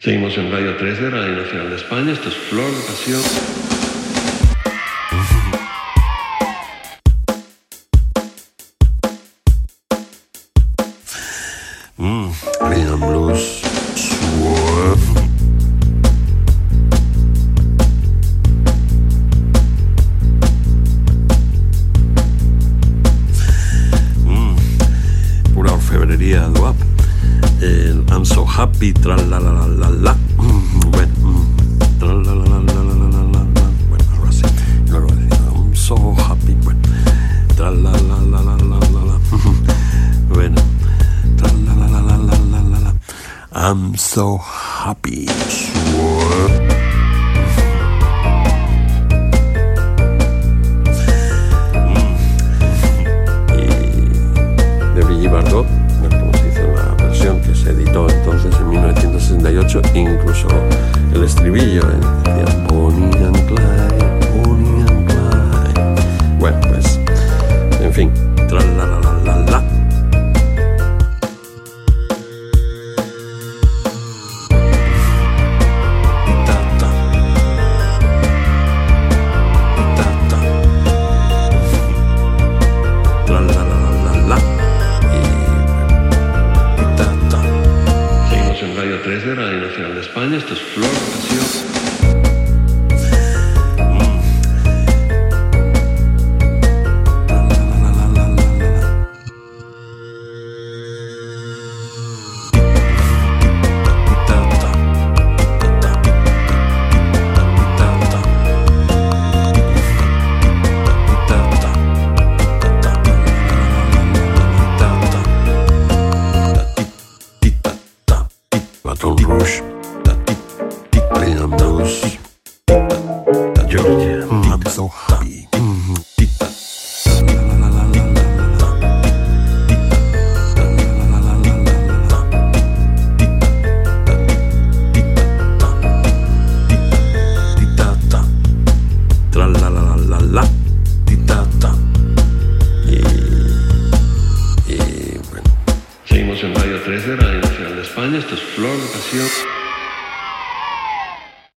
Seguimos en Radio 3 de Radio Nacional de España. Esto es Flor de Pasión. Mm, Rhythm Blues. Happy, tra la la la la la. Mm, bueno, mm, tra la la la la la la la la. Bueno, algo así. Y luego decía, I'm so happy, bueno. Tra la la la la la la la. Bueno. Tra la la la la la la la la. I'm so happy. real, they are bonny and glad. España, esto es flor, pasión. Rouge. En Radio 3 de Radio Nacional de España. Esto es Flor de Pasión.